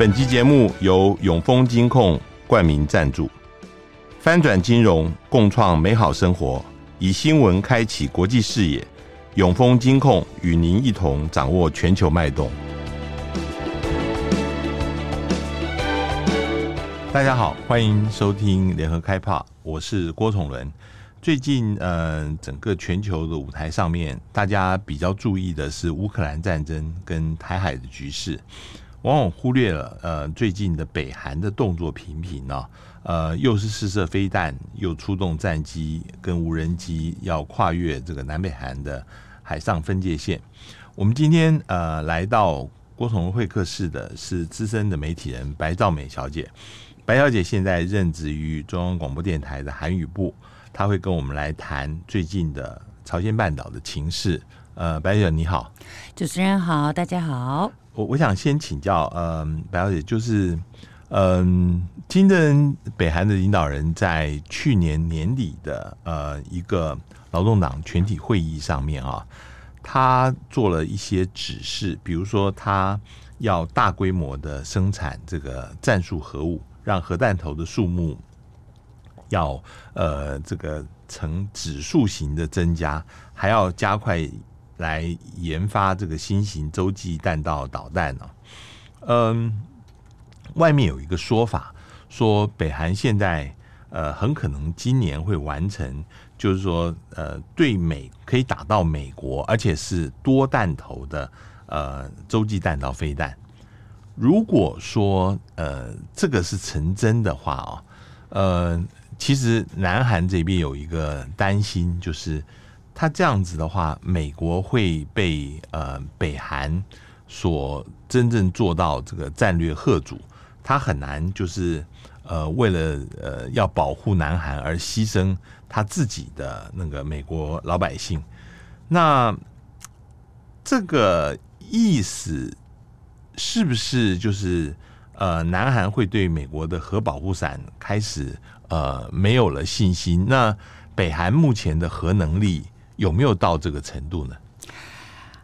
本集节目由永丰金控冠名赞助，翻转金融，共创美好生活，以新闻开启国际视野。永丰金控与您一同掌握全球脉动。大家好，欢迎收听联合开炮，我是郭崇伦。最近，呃，整个全球的舞台上面，大家比较注意的是乌克兰战争跟台海的局势。往往忽略了，呃，最近的北韩的动作频频呢，呃，又是试射飞弹，又出动战机跟无人机，要跨越这个南北韩的海上分界线。我们今天呃来到郭崇会客室的是资深的媒体人白兆美小姐，白小姐现在任职于中央广播电台的韩语部，她会跟我们来谈最近的朝鲜半岛的情势。呃，白小姐你好，主持人好，大家好。我我想先请教，嗯，白小姐，就是，嗯，金正恩北韩的领导人在去年年底的呃一个劳动党全体会议上面啊，他做了一些指示，比如说他要大规模的生产这个战术核武，让核弹头的数目要呃这个呈指数型的增加，还要加快。来研发这个新型洲际弹道导弹呢？嗯，外面有一个说法，说北韩现在呃很可能今年会完成，就是说呃对美可以打到美国，而且是多弹头的呃洲际弹道飞弹。如果说呃这个是成真的话哦，呃，其实南韩这边有一个担心就是。他这样子的话，美国会被呃北韩所真正做到这个战略贺主，他很难就是呃为了呃要保护南韩而牺牲他自己的那个美国老百姓。那这个意思是不是就是呃南韩会对美国的核保护伞开始呃没有了信心？那北韩目前的核能力？有没有到这个程度呢？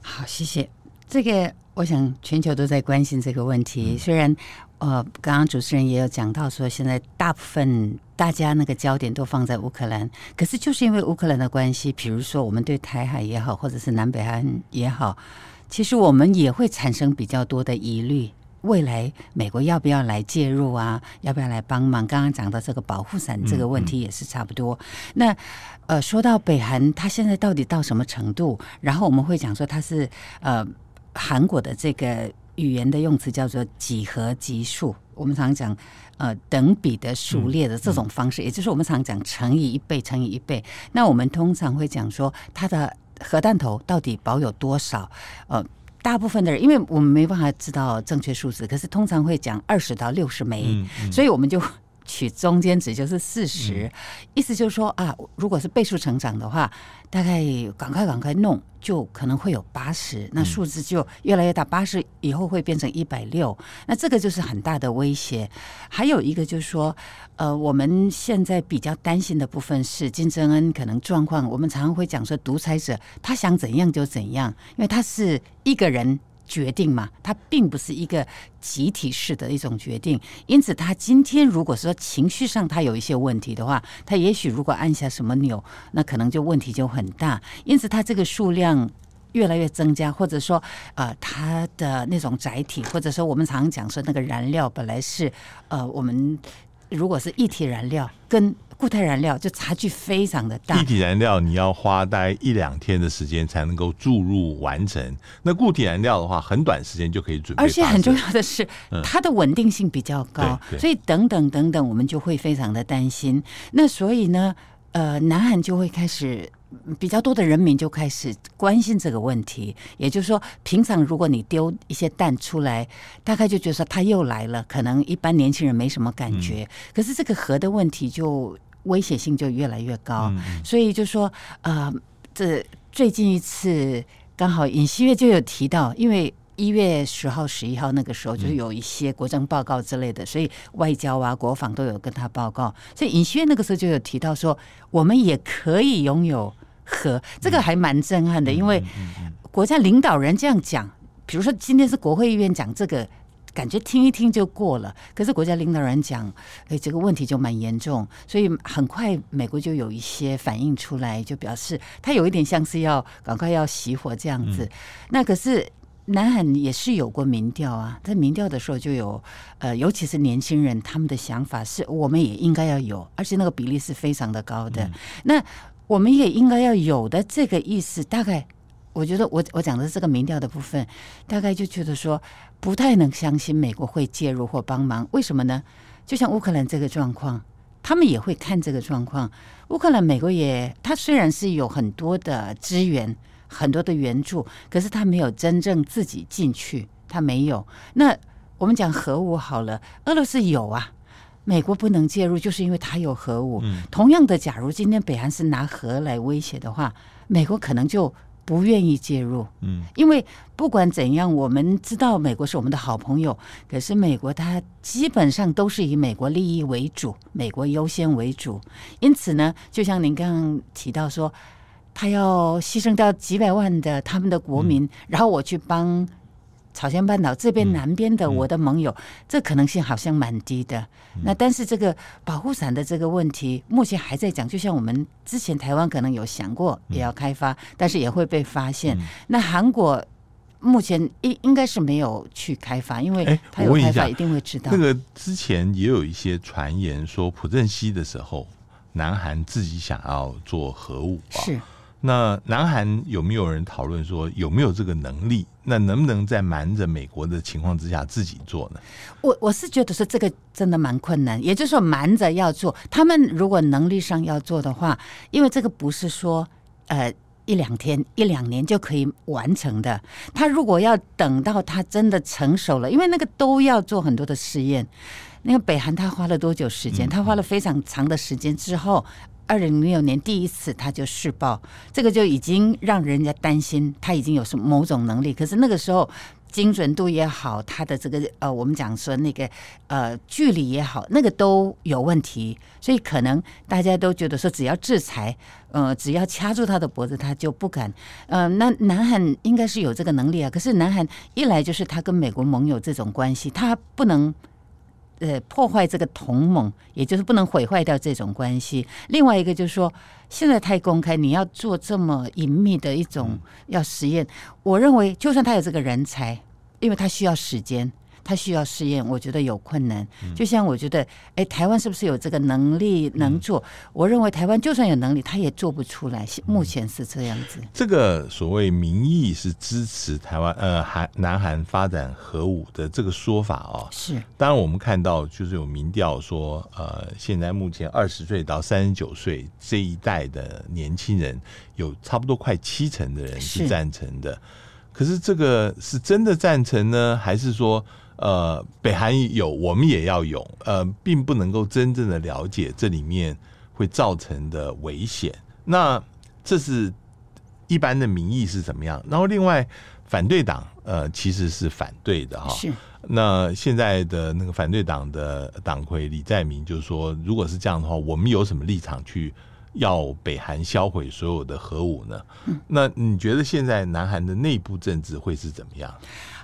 好，谢谢。这个我想全球都在关心这个问题。嗯、虽然呃，刚刚主持人也有讲到说，现在大部分大家那个焦点都放在乌克兰，可是就是因为乌克兰的关系，比如说我们对台海也好，或者是南北韩也好，其实我们也会产生比较多的疑虑。未来美国要不要来介入啊？要不要来帮忙？刚刚讲到这个保护伞这个问题也是差不多。嗯嗯、那呃，说到北韩，它现在到底到什么程度？然后我们会讲说它是呃韩国的这个语言的用词叫做几何级数。我们常讲呃等比的数列的这种方式，嗯嗯、也就是我们常讲乘以一倍乘以一倍。那我们通常会讲说它的核弹头到底保有多少？呃。大部分的人，因为我们没办法知道正确数字，可是通常会讲二十到六十枚，嗯嗯、所以我们就取中间值，就是四十、嗯。意思就是说啊，如果是倍数成长的话，大概赶快赶快弄，就可能会有八十，那数字就越来越大，八十以后会变成一百六，那这个就是很大的威胁。还有一个就是说。呃，我们现在比较担心的部分是金正恩可能状况。我们常常会讲说，独裁者他想怎样就怎样，因为他是一个人决定嘛，它并不是一个集体式的一种决定。因此，他今天如果说情绪上他有一些问题的话，他也许如果按下什么钮，那可能就问题就很大。因此，他这个数量越来越增加，或者说，呃，他的那种载体，或者说我们常常讲说那个燃料本来是，呃，我们。如果是液体燃料跟固态燃料，就差距非常的大。液体燃料你要花大概一两天的时间才能够注入完成，那固体燃料的话，很短时间就可以准备。而且很重要的是，它的稳定性比较高，所以等等等等，我们就会非常的担心。那所以呢，呃，南韩就会开始。比较多的人民就开始关心这个问题，也就是说，平常如果你丢一些蛋出来，大概就觉得说它又来了，可能一般年轻人没什么感觉。嗯、可是这个核的问题就威胁性就越来越高，嗯、所以就说，呃，这最近一次刚好尹锡悦就有提到，因为。一月十号、十一号那个时候，就是有一些国政报告之类的，所以外交啊、国防都有跟他报告。所以尹锡悦那个时候就有提到说，我们也可以拥有核，这个还蛮震撼的，因为国家领导人这样讲，比如说今天是国会议员讲这个，感觉听一听就过了。可是国家领导人讲，哎，这个问题就蛮严重，所以很快美国就有一些反应出来，就表示他有一点像是要赶快要熄火这样子。嗯、那可是南韩也是有过民调啊，在民调的时候就有，呃，尤其是年轻人他们的想法是，我们也应该要有，而且那个比例是非常的高的。嗯、那我们也应该要有的这个意思，大概。我觉得我我讲的这个民调的部分，大概就觉得说不太能相信美国会介入或帮忙。为什么呢？就像乌克兰这个状况，他们也会看这个状况。乌克兰，美国也，他虽然是有很多的资源、很多的援助，可是他没有真正自己进去，他没有。那我们讲核武好了，俄罗斯有啊，美国不能介入，就是因为他有核武。同样的，假如今天北韩是拿核来威胁的话，美国可能就。不愿意介入，嗯，因为不管怎样，我们知道美国是我们的好朋友，可是美国它基本上都是以美国利益为主，美国优先为主，因此呢，就像您刚刚提到说，他要牺牲掉几百万的他们的国民，嗯，然后我去帮。朝鲜半岛这边南边的我的盟友，这可能性好像蛮低的。嗯、那但是这个保护伞的这个问题，目前还在讲。就像我们之前台湾可能有想过也要开发，嗯、但是也会被发现。嗯、那韩国目前应应该是没有去开发，因为他有开发一定会知道。那个之前也有一些传言说，朴正熙的时候，南韩自己想要做核武啊。是。那南韩有没有人讨论说有没有这个能力？那能不能在瞒着美国的情况之下自己做呢？我我是觉得说这个真的蛮困难，也就是说瞒着要做。他们如果能力上要做的话，因为这个不是说呃一两天一两年就可以完成的。他如果要等到他真的成熟了，因为那个都要做很多的试验。那个北韩他花了多久时间？他花了非常长的时间之后。二零零六年第一次他就试爆，这个就已经让人家担心他已经有什某种能力。可是那个时候精准度也好，他的这个呃，我们讲说那个呃距离也好，那个都有问题。所以可能大家都觉得说，只要制裁，呃，只要掐住他的脖子，他就不敢。呃，那南韩应该是有这个能力啊。可是南韩一来就是他跟美国盟友这种关系，他不能。呃，破坏这个同盟，也就是不能毁坏掉这种关系。另外一个就是说，现在太公开，你要做这么隐秘的一种要实验，我认为就算他有这个人才，因为他需要时间。他需要试验，我觉得有困难。就像我觉得，哎，台湾是不是有这个能力能做？我认为台湾就算有能力，他也做不出来。目前是这样子。这个所谓民意是支持台湾呃韩南韩发展核武的这个说法哦。是。当然，我们看到就是有民调说，呃，现在目前二十岁到三十九岁这一代的年轻人，有差不多快七成的人是赞成的。可是这个是真的赞成呢，还是说？呃，北韩有，我们也要有，呃，并不能够真正的了解这里面会造成的危险。那这是一般的民意是怎么样？然后另外反对党呃其实是反对的哈。是。那现在的那个反对党的党魁李在明就说，如果是这样的话，我们有什么立场去要北韩销毁所有的核武呢？嗯。那你觉得现在南韩的内部政治会是怎么样？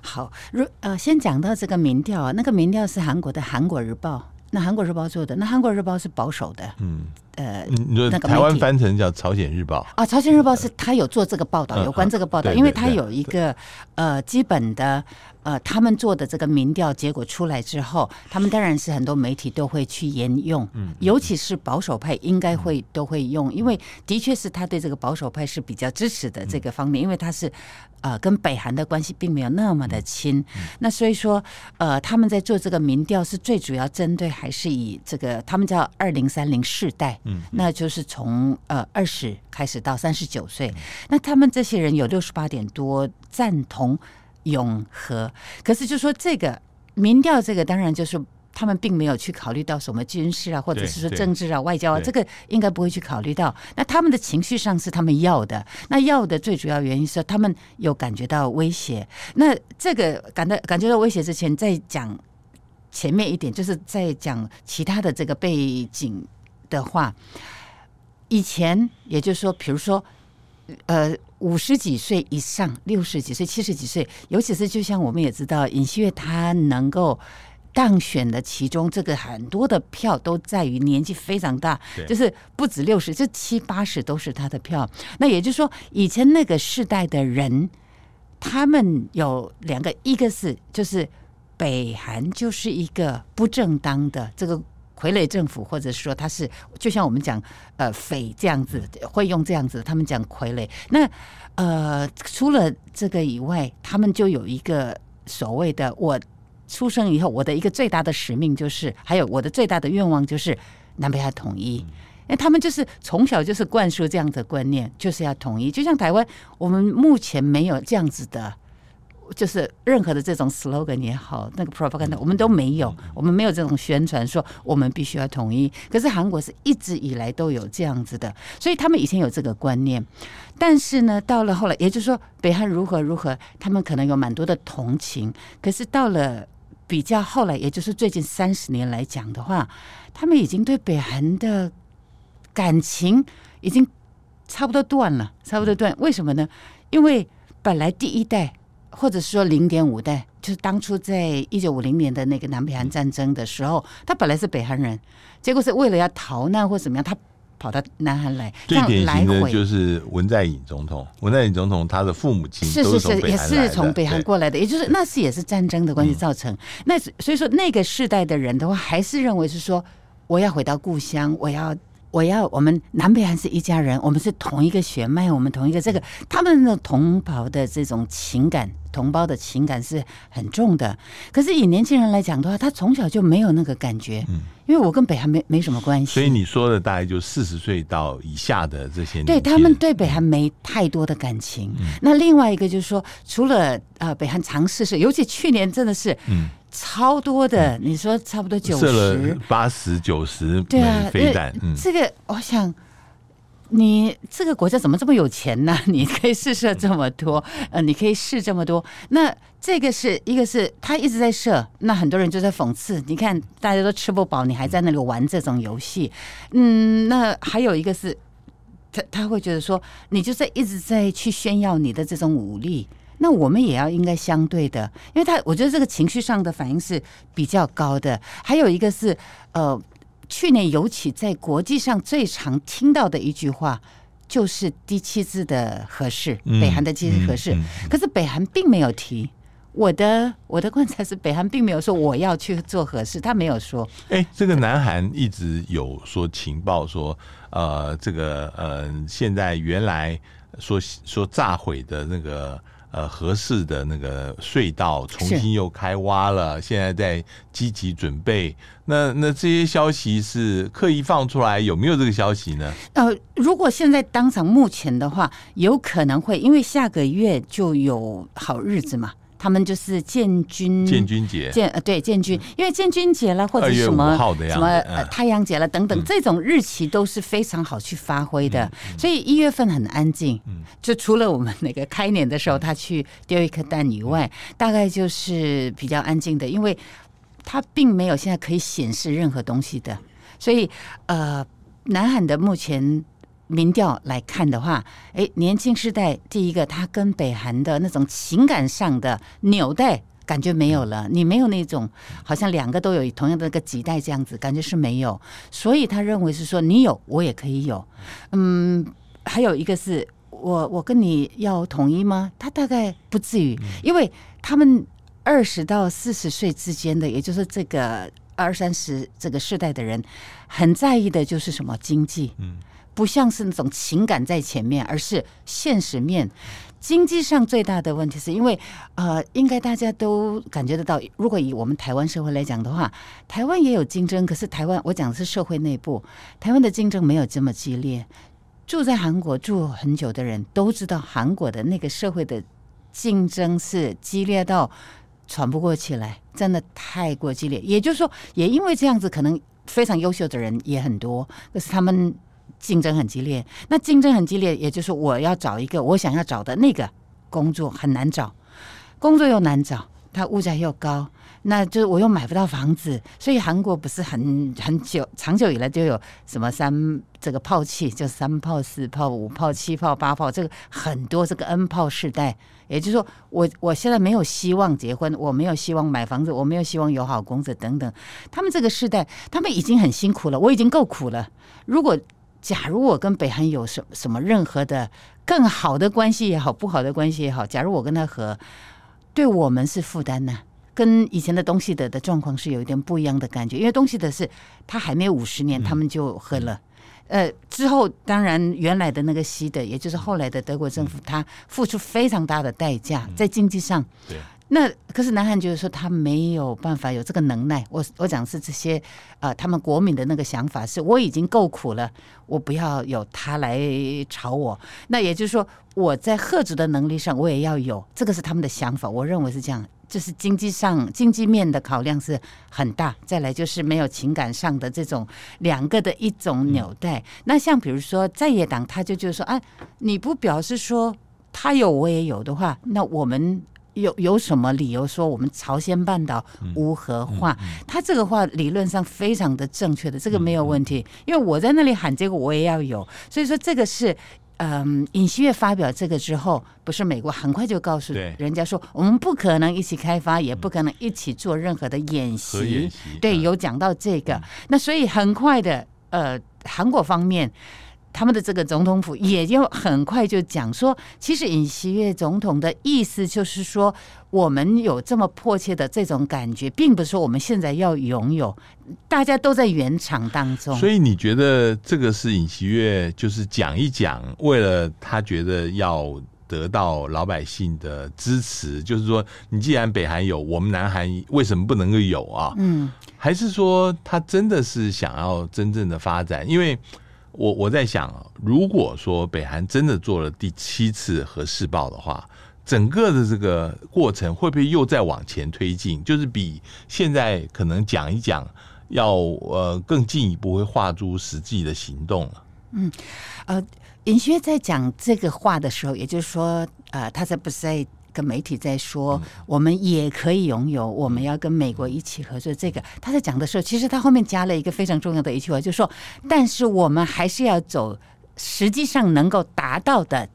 好，如呃，先讲到这个民调啊，那个民调是韩国的《韩国日报》，那《韩国日报》做的，那《韩国日报》是保守的，嗯。呃，你说台湾翻成叫《朝鲜日报》啊，《朝鲜日报》是他有做这个报道，有关这个报道，因为他有一个呃基本的呃他们做的这个民调结果出来之后，他们当然是很多媒体都会去沿用，尤其是保守派应该会都会用，因为的确是他对这个保守派是比较支持的这个方面，因为他是呃跟北韩的关系并没有那么的亲，那所以说呃他们在做这个民调是最主要针对还是以这个他们叫二零三零世代。嗯，那就是从呃二十开始到三十九岁，那他们这些人有六十八点多赞同永和，可是就说这个民调，这个当然就是他们并没有去考虑到什么军事啊，或者是说政治啊、外交啊，这个应该不会去考虑到。那他们的情绪上是他们要的，那要的最主要原因是他们有感觉到威胁。那这个感到感觉到威胁之前，再讲前面一点，就是在讲其他的这个背景。的话，以前也就是说，比如说呃五十几岁以上，六十几岁、七十几岁，尤其是就像我们也知道，尹锡悦他能够当选的其中，这个很多的票都在于年纪非常大，就是不止六十，就七八十都是他的票。那也就是说，以前那个世代的人，他们有两个，一个是就是北韩就是一个不正当的这个。傀儡政府，或者说他是就像我们讲呃匪这样子，会用这样子，他们讲傀儡。那呃，除了这个以外，他们就有一个所谓的：我出生以后，我的一个最大的使命就是，还有我的最大的愿望就是南北亚统一。因为他们就是从小就是灌输这样的观念，就是要统一。就像台湾，我们目前没有这样子的。就是任何的这种 slogan 也好，那个 propaganda 我们都没有，我们没有这种宣传说我们必须要统一。可是韩国是一直以来都有这样子的，所以他们以前有这个观念。但是呢，到了后来，也就是说北韩如何如何，他们可能有蛮多的同情。可是到了比较后来，也就是最近三十年来讲的话，他们已经对北韩的感情已经差不多断了，差不多断。为什么呢？因为本来第一代。或者是说零点五代，就是当初在一九五零年的那个南北韩战争的时候，他本来是北韩人，结果是为了要逃难或怎么样，他跑到南韩来。最典型的就是文在寅总统，文在寅总统他的父母亲是是是也是从北韩过来的，也就是那是也是战争的关系造成。那所以说那个世代的人的话，还是认为是说我要回到故乡，我要。我要我们南北韩是一家人，我们是同一个血脉，我们同一个这个他们的同胞的这种情感，同胞的情感是很重的。可是以年轻人来讲的话，他从小就没有那个感觉，嗯，因为我跟北韩没没什么关系。所以你说的大概就四十岁到以下的这些年，对他们对北韩没太多的感情。嗯，那另外一个就是说，除了呃北韩尝试是，尤其去年真的是，嗯。超多的，你说差不多九十、八十、九十枚飞弹。嗯，这个我想，你这个国家怎么这么有钱呢？你可以试射这么多，呃，你可以试这么多。那这个是一个是他一直在射，那很多人就在讽刺。你看大家都吃不饱，你还在那里玩这种游戏。嗯，那还有一个是，他他会觉得说，你就在一直在去炫耀你的这种武力。那我们也要应该相对的，因为他我觉得这个情绪上的反应是比较高的。还有一个是，呃，去年尤其在国际上最常听到的一句话，就是第七次的合适，北韩的第七次核试。可是北韩并没有提，我的我的观察是，北韩并没有说我要去做合适，他没有说。哎，这个南韩一直有说情报说，呃，这个呃，现在原来说说炸毁的那个。呃，合适的那个隧道重新又开挖了，现在在积极准备。那那这些消息是刻意放出来，有没有这个消息呢？呃，如果现在当场目前的话，有可能会，因为下个月就有好日子嘛。他们就是建军建军节。建呃对建军，因为建军节了或者什么什么呃太阳节了等等，这种日期都是非常好去发挥的。所以一月份很安静，就除了我们那个开年的时候他去丢一颗蛋以外，大概就是比较安静的，因为他并没有现在可以显示任何东西的。所以呃，南韩的目前。民调来看的话，哎，年轻世代第一个，他跟北韩的那种情感上的纽带感觉没有了，你没有那种好像两个都有同样的一个几代这样子，感觉是没有，所以他认为是说你有我也可以有，嗯，还有一个是我我跟你要统一吗？他大概不至于，因为他们二十到四十岁之间的，也就是这个二三十这个世代的人，很在意的就是什么？经济，嗯。不像是那种情感在前面，而是现实面。经济上最大的问题是因为，呃，应该大家都感觉得到，如果以我们台湾社会来讲的话，台湾也有竞争，可是台湾我讲的是社会内部，台湾的竞争没有这么激烈。住在韩国住很久的人都知道，韩国的那个社会的竞争是激烈到喘不过气来，真的太过激烈。也就是说，也因为这样子，可能非常优秀的人也很多，可是他们。竞争很激烈，那竞争很激烈，也就是我要找一个我想要找的那个工作很难找，工作又难找，它物价又高，那就是我又买不到房子，所以韩国不是很很久长久以来就有什么三这个炮气，就三炮、四炮、五炮、七炮、八炮，这个很多这个 N 炮世代，也就是说我我现在没有希望结婚，我没有希望买房子，我没有希望有好工作等等。他们这个世代，他们已经很辛苦了，我已经够苦了。如果假如我跟北韩有什什么任何的更好的关系也好，不好的关系也好，假如我跟他和。对我们是负担呢，跟以前的东西德的状况是有一点不一样的感觉，因为东西德是他还没有五十年，他们就和了，呃，之后当然原来的那个西德，也就是后来的德国政府，他付出非常大的代价在经济上。对。那可是南韩就是说他没有办法有这个能耐。我我讲是这些啊、呃，他们国民的那个想法是，我已经够苦了，我不要有他来吵我。那也就是说，我在遏制的能力上我也要有，这个是他们的想法。我认为是这样，就是经济上经济面的考量是很大。再来就是没有情感上的这种两个的一种纽带。嗯、那像比如说在野党，他就就是说，啊，你不表示说他有我也有的话，那我们。有有什么理由说我们朝鲜半岛无核化？嗯嗯嗯、他这个话理论上非常的正确的，这个没有问题。因为我在那里喊这个，我也要有。所以说这个是，嗯，尹锡悦发表这个之后，不是美国很快就告诉人家说，我们不可能一起开发，也不可能一起做任何的演习。演习对，有讲到这个。嗯、那所以很快的，呃，韩国方面。他们的这个总统府也就很快就讲说，其实尹锡悦总统的意思就是说，我们有这么迫切的这种感觉，并不是说我们现在要拥有，大家都在原厂当中。所以你觉得这个是尹锡悦就是讲一讲，为了他觉得要得到老百姓的支持，就是说，你既然北韩有，我们南韩为什么不能够有啊？嗯，还是说他真的是想要真正的发展？因为我我在想啊，如果说北韩真的做了第七次核试爆的话，整个的这个过程会不会又再往前推进？就是比现在可能讲一讲，要呃更进一步会化诸实际的行动了。嗯，呃，尹锡悦在讲这个话的时候，也就是说，呃，他在不是在。跟媒体在说，我们也可以拥有，我们要跟美国一起合作。这个他在讲的时候，其实他后面加了一个非常重要的一句话，就是说，但是我们还是要走实际上能够达到的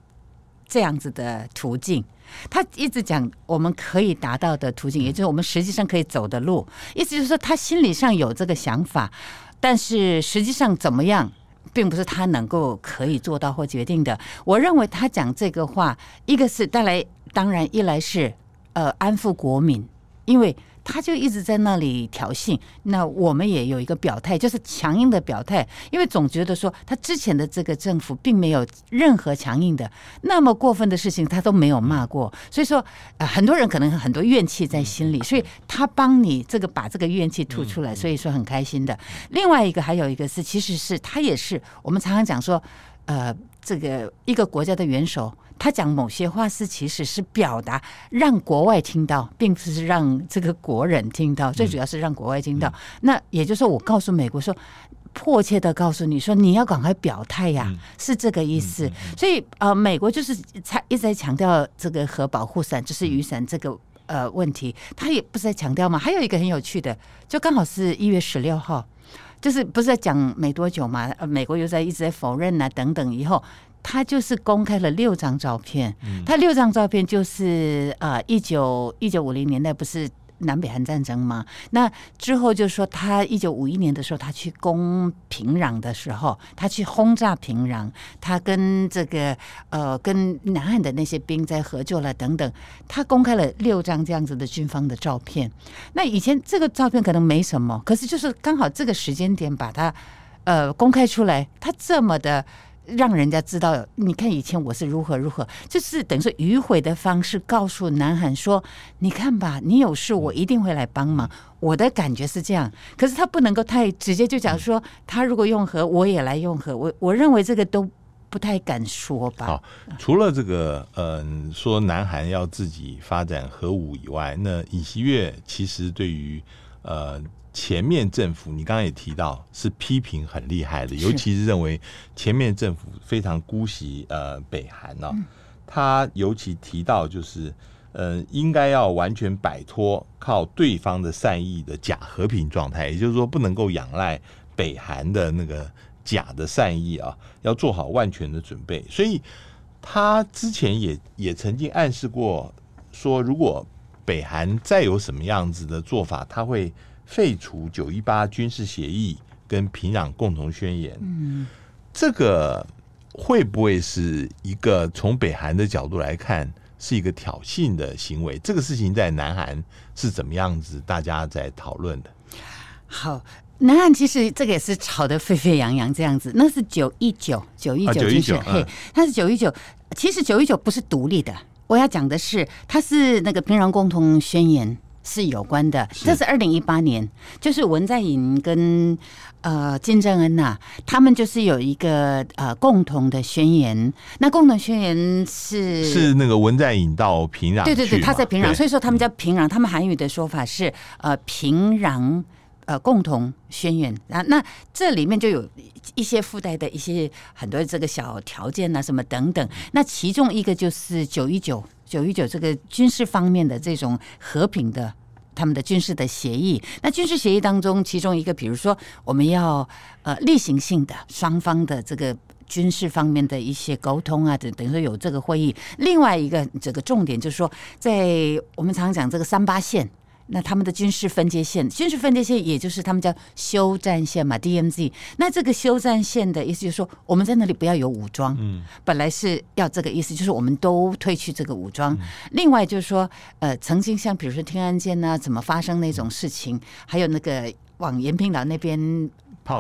这样子的途径。他一直讲我们可以达到的途径，也就是我们实际上可以走的路。意思就是说，他心理上有这个想法，但是实际上怎么样？并不是他能够可以做到或决定的。我认为他讲这个话，一个是带来，当然一来是呃安抚国民，因为。他就一直在那里挑衅，那我们也有一个表态，就是强硬的表态，因为总觉得说他之前的这个政府并没有任何强硬的那么过分的事情，他都没有骂过，所以说呃很多人可能很多怨气在心里，所以他帮你这个把这个怨气吐出来，所以说很开心的。另外一个还有一个是，其实是他也是我们常常讲说，呃，这个一个国家的元首。他讲某些话是其实是表达让国外听到，并不是让这个国人听到，最主要是让国外听到。那也就是说，我告诉美国说，迫切的告诉你说，你要赶快表态呀，是这个意思。所以呃，美国就是才一直在强调这个核保护伞，就是雨伞这个呃问题，他也不是在强调嘛？还有一个很有趣的，就刚好是一月十六号，就是不是在讲没多久嘛？呃，美国又在一直在否认啊等等以后。他就是公开了六张照片，他六张照片就是呃，一九一九五零年代不是南北韩战争吗？那之后就说他一九五一年的时候，他去攻平壤的时候，他去轰炸平壤，他跟这个呃跟南韩的那些兵在合作了等等，他公开了六张这样子的军方的照片。那以前这个照片可能没什么，可是就是刚好这个时间点把它呃公开出来，他这么的。让人家知道，你看以前我是如何如何，就是等于说迂回的方式告诉南韩说，你看吧，你有事我一定会来帮忙。我的感觉是这样，可是他不能够太直接就讲说，他如果用核，我也来用核。我我认为这个都不太敢说吧。好，除了这个，嗯，说南韩要自己发展核武以外，那尹锡悦其实对于呃。前面政府，你刚刚也提到是批评很厉害的，尤其是认为前面政府非常姑息呃北韩呢、啊。他尤其提到就是呃，应该要完全摆脱靠对方的善意的假和平状态，也就是说，不能够仰赖北韩的那个假的善意啊，要做好万全的准备。所以，他之前也也曾经暗示过，说如果北韩再有什么样子的做法，他会废除九一八军事协议跟平壤共同宣言。嗯，这个会不会是一个从北韩的角度来看？是一个挑衅的行为，这个事情在南韩是怎么样子？大家在讨论的。好，南韩其实这个也是吵得沸沸扬扬这样子。那是九一九九一九就是嘿，它是九一九。其实九一九不是独立的，我要讲的是，它是那个平壤共同宣言。是有关的，这是二零一八年，就是文在寅跟呃金正恩呐、啊，他们就是有一个呃共同的宣言。那共同宣言是是那个文在寅到平壤，对对对，他在平壤，所以说他们叫平壤，他们韩语的说法是呃平壤呃共同宣言啊。那这里面就有一些附带的一些很多这个小条件啊，什么等等。那其中一个就是九一九。九一九这个军事方面的这种和平的他们的军事的协议，那军事协议当中，其中一个比如说我们要呃例行性的双方的这个军事方面的一些沟通啊，等等于说有这个会议。另外一个这个重点就是说，在我们常常讲这个三八线。那他们的军事分界线，军事分界线也就是他们叫休战线嘛，DMZ。那这个休战线的意思就是说，我们在那里不要有武装。嗯，本来是要这个意思，就是我们都退去这个武装。另外就是说，呃，曾经像比如说天安舰呢，怎么发生那种事情，还有那个往延平岛那边。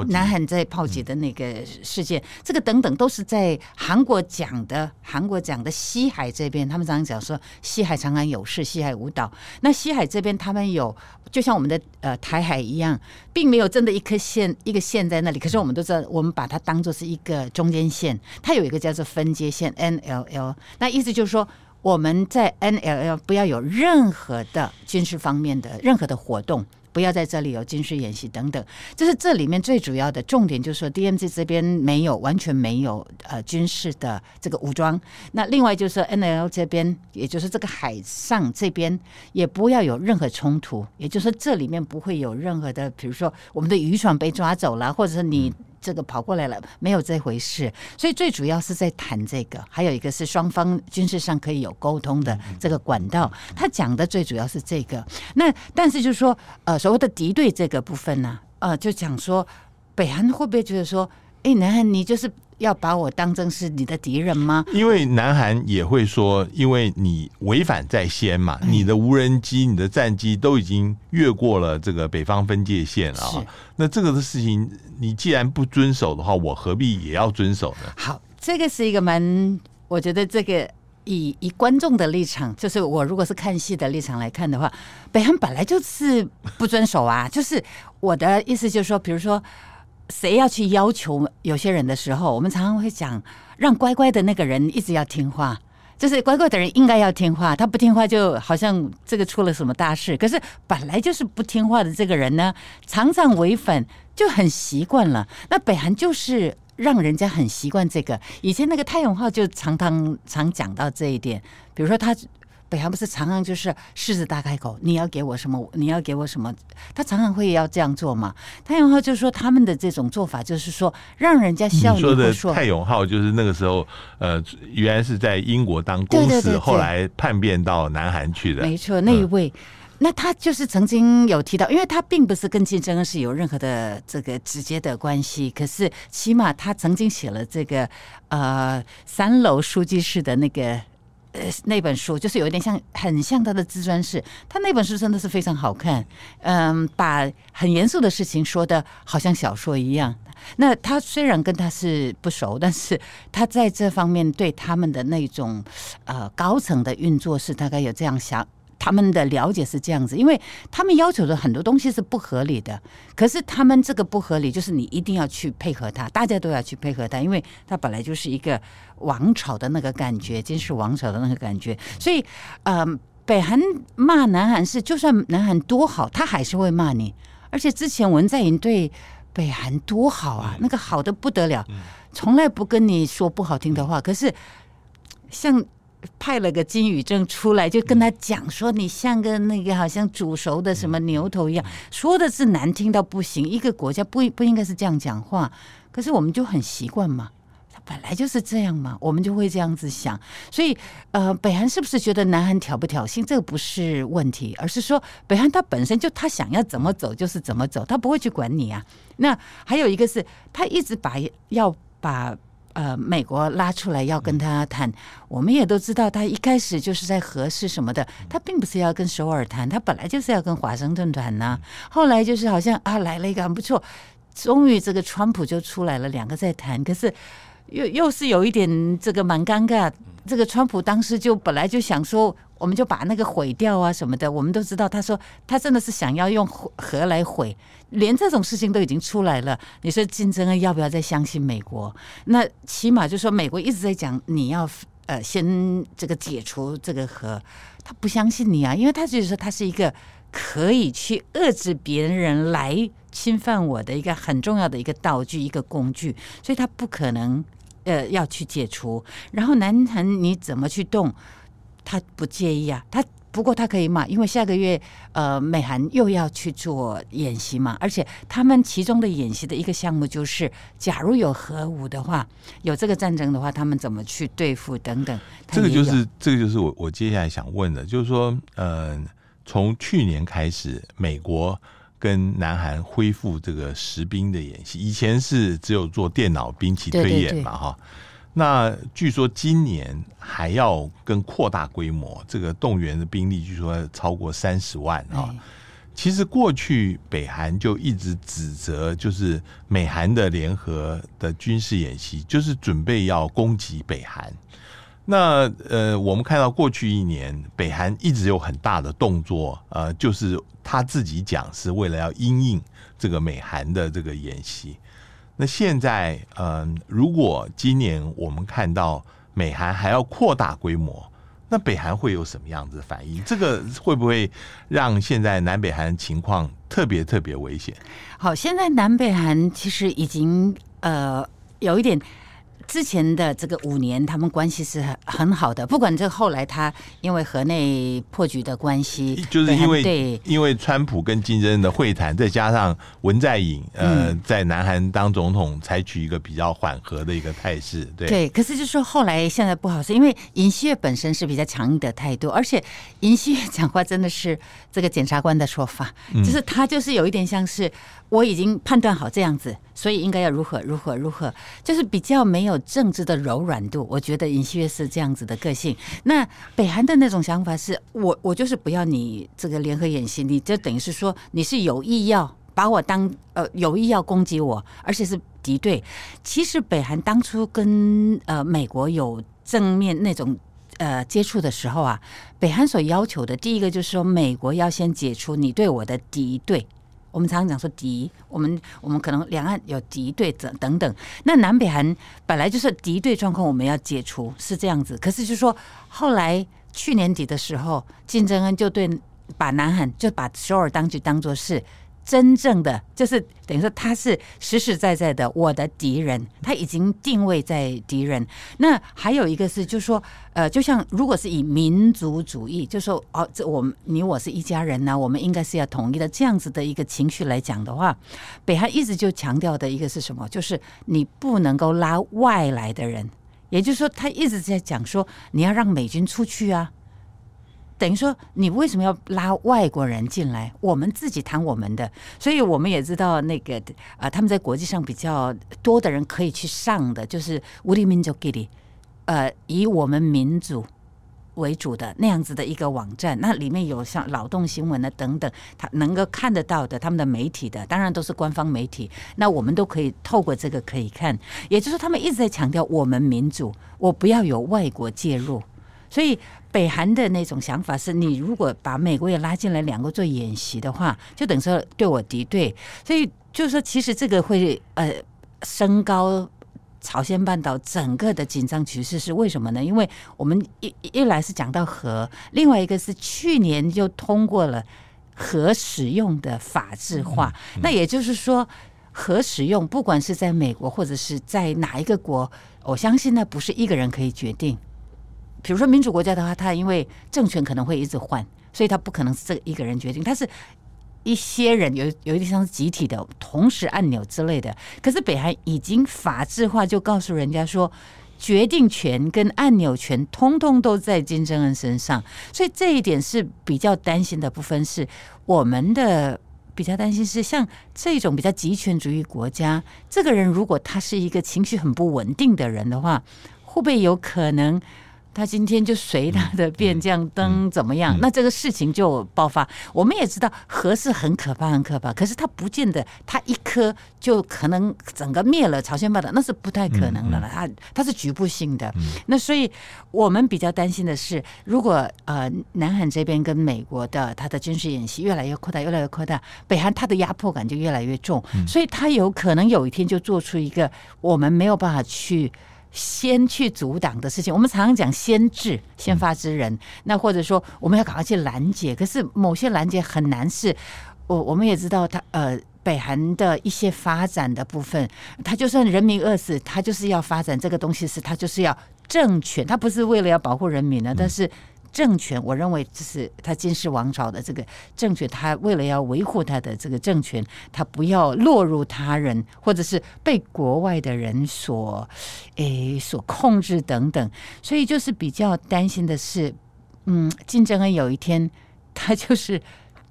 南韩在炮击的那个事件，这个等等都是在韩国讲的。韩国讲的西海这边，他们常常讲说西海长安有事，西海无岛。那西海这边他们有，就像我们的呃台海一样，并没有真的一颗线一个线在那里。可是我们都知道，我们把它当做是一个中间线，它有一个叫做分界线 NLL。那意思就是说，我们在 NLL 不要有任何的军事方面的任何的活动。不要在这里有军事演习等等，就是这里面最主要的重点，就是说 DMZ 这边没有完全没有呃军事的这个武装。那另外就是 NLL 这边，也就是这个海上这边，也不要有任何冲突。也就是说这里面不会有任何的，比如说我们的渔船被抓走了，或者是你。这个跑过来了，没有这回事，所以最主要是在谈这个，还有一个是双方军事上可以有沟通的这个管道。他讲的最主要是这个，那但是就是说，呃，所谓的敌对这个部分呢，呃，就讲说北韩会不会觉得说，哎，南韩你就是。要把我当成是你的敌人吗？因为南韩也会说，因为你违反在先嘛，你的无人机、你的战机都已经越过了这个北方分界线了啊。那这个的事情，你既然不遵守的话，我何必也要遵守呢？好，这个是一个蛮，我觉得这个以以观众的立场，就是我如果是看戏的立场来看的话，北韩本来就是不遵守啊。就是我的意思就是说，比如说。谁要去要求有些人的时候，我们常常会讲，让乖乖的那个人一直要听话，就是乖乖的人应该要听话，他不听话就好像这个出了什么大事。可是本来就是不听话的这个人呢，常常违反就很习惯了。那北韩就是让人家很习惯这个。以前那个太永浩就常常常讲到这一点，比如说他。北韩不是常常就是狮子大开口，你要给我什么？你要给我什么？他常常会要这样做嘛。太永浩就是说他们的这种做法，就是说让人家笑你说。你说的太永浩就是那个时候，呃，原来是在英国当公使，后来叛变到南韩去的。没错，那一位，嗯、那他就是曾经有提到，因为他并不是跟金正恩是有任何的这个直接的关系，可是起码他曾经写了这个呃三楼书记室的那个。那本书就是有一点像，很像他的自传式。他那本书真的是非常好看，嗯，把很严肃的事情说的好像小说一样。那他虽然跟他是不熟，但是他在这方面对他们的那种呃高层的运作是大概有这样想。他们的了解是这样子，因为他们要求的很多东西是不合理的，可是他们这个不合理，就是你一定要去配合他，大家都要去配合他，因为他本来就是一个王朝的那个感觉，真是王朝的那个感觉，所以，嗯、呃，北韩骂南韩是，就算南韩多好，他还是会骂你，而且之前文在寅对北韩多好啊，那个好的不得了，从来不跟你说不好听的话，可是像。派了个金宇正出来，就跟他讲说：“你像个那个好像煮熟的什么牛头一样，说的是难听到不行。一个国家不不应该是这样讲话，可是我们就很习惯嘛，他本来就是这样嘛，我们就会这样子想。所以，呃，北韩是不是觉得南韩挑不挑衅？这个不是问题，而是说北韩他本身就他想要怎么走就是怎么走，他不会去管你啊。那还有一个是他一直把要把。”呃，美国拉出来要跟他谈，我们也都知道，他一开始就是在核试什么的，他并不是要跟首尔谈，他本来就是要跟华盛顿谈呐。后来就是好像啊，来了一个很不错，终于这个川普就出来了，两个在谈，可是又又是有一点这个蛮尴尬。这个川普当时就本来就想说，我们就把那个毁掉啊什么的，我们都知道，他说他真的是想要用核来毁。连这种事情都已经出来了，你说金正恩要不要再相信美国？那起码就说美国一直在讲你要呃先这个解除这个核，他不相信你啊，因为他就是说他是一个可以去遏制别人来侵犯我的一个很重要的一个道具一个工具，所以他不可能呃要去解除。然后南韩你怎么去动，他不介意啊，他。不过他可以骂，因为下个月呃，美韩又要去做演习嘛，而且他们其中的演习的一个项目就是，假如有核武的话，有这个战争的话，他们怎么去对付等等。这个就是这个就是我我接下来想问的，就是说，呃，从去年开始，美国跟南韩恢复这个实兵的演习，以前是只有做电脑兵棋推演嘛，哈。那据说今年还要更扩大规模，这个动员的兵力据说超过三十万啊。其实过去北韩就一直指责，就是美韩的联合的军事演习，就是准备要攻击北韩。那呃，我们看到过去一年，北韩一直有很大的动作，呃，就是他自己讲是为了要因应这个美韩的这个演习。那现在，嗯，如果今年我们看到美韩还要扩大规模，那北韩会有什么样子的反应？这个会不会让现在南北韩情况特别特别危险？好，现在南北韩其实已经呃有一点。之前的这个五年，他们关系是很很好的。不管这后来他因为河内破局的关系，就是因为对因为川普跟金正恩的会谈，再加上文在寅呃在南韩当总统，采取一个比较缓和的一个态势。对对，可是就是说后来现在不好，是因为尹锡悦本身是比较强硬的态度，而且尹锡悦讲话真的是这个检察官的说法，就是他就是有一点像是。我已经判断好这样子，所以应该要如何如何如何，就是比较没有政治的柔软度。我觉得尹锡悦是这样子的个性。那北韩的那种想法是我我就是不要你这个联合演习，你就等于是说你是有意要把我当呃有意要攻击我，而且是敌对。其实北韩当初跟呃美国有正面那种呃接触的时候啊，北韩所要求的第一个就是说美国要先解除你对我的敌对。我们常常讲说敌，我们我们可能两岸有敌对者等等。那南北韩本来就是敌对状况，我们要解除是这样子。可是就是说，后来去年底的时候，金正恩就对把南韩就把首尔当局当作是。真正的就是等于说他是实实在在的我的敌人，他已经定位在敌人。那还有一个是，就是说，呃，就像如果是以民族主义，就说哦，这我们你我是一家人呢，我们应该是要统一的这样子的一个情绪来讲的话，北韩一直就强调的一个是什么？就是你不能够拉外来的人，也就是说，他一直在讲说你要让美军出去啊。等于说，你为什么要拉外国人进来？我们自己谈我们的，所以我们也知道那个啊，他们在国际上比较多的人可以去上的，就是乌里民族给你，呃，以我们民主为主的那样子的一个网站，那里面有像劳动新闻的等等，他能够看得到的他们的媒体的，当然都是官方媒体，那我们都可以透过这个可以看，也就是说，他们一直在强调我们民主，我不要有外国介入。所以。北韩的那种想法是，你如果把美国也拉进来，两个做演习的话，就等于说对我敌对。所以就是说，其实这个会呃升高朝鲜半岛整个的紧张局势是为什么呢？因为我们一一来是讲到核，另外一个是去年就通过了核使用的法制化。那也就是说，核使用不管是在美国或者是在哪一个国，我相信那不是一个人可以决定。比如说民主国家的话，他因为政权可能会一直换，所以他不可能是这一个人决定，他是一些人有有一点像是集体的同时按钮之类的。可是北韩已经法制化，就告诉人家说，决定权跟按钮权通通都在金正恩身上，所以这一点是比较担心的部分。是我们的比较担心是像这种比较极权主义国家，这个人如果他是一个情绪很不稳定的人的话，会不会有可能？他今天就随他的便这样登怎么样？那这个事情就爆发。我们也知道核是很可怕，很可怕。可是他不见得，他一颗就可能整个灭了朝鲜半岛，那是不太可能的了。他他是局部性的。那所以我们比较担心的是，如果呃南韩这边跟美国的他的军事演习越来越扩大，越来越扩大，北韩他的压迫感就越来越重，所以他有可能有一天就做出一个我们没有办法去。先去阻挡的事情，我们常常讲先治先发制人，那或者说我们要赶快去拦截，可是某些拦截很难。是，我我们也知道，他呃，北韩的一些发展的部分，他就算人民饿死，他就是要发展这个东西，是他就是要政权，他不是为了要保护人民的，但是。政权，我认为这是他金氏王朝的这个政权。他为了要维护他的这个政权，他不要落入他人或者是被国外的人所诶所控制等等。所以就是比较担心的是，嗯，金正恩有一天他就是。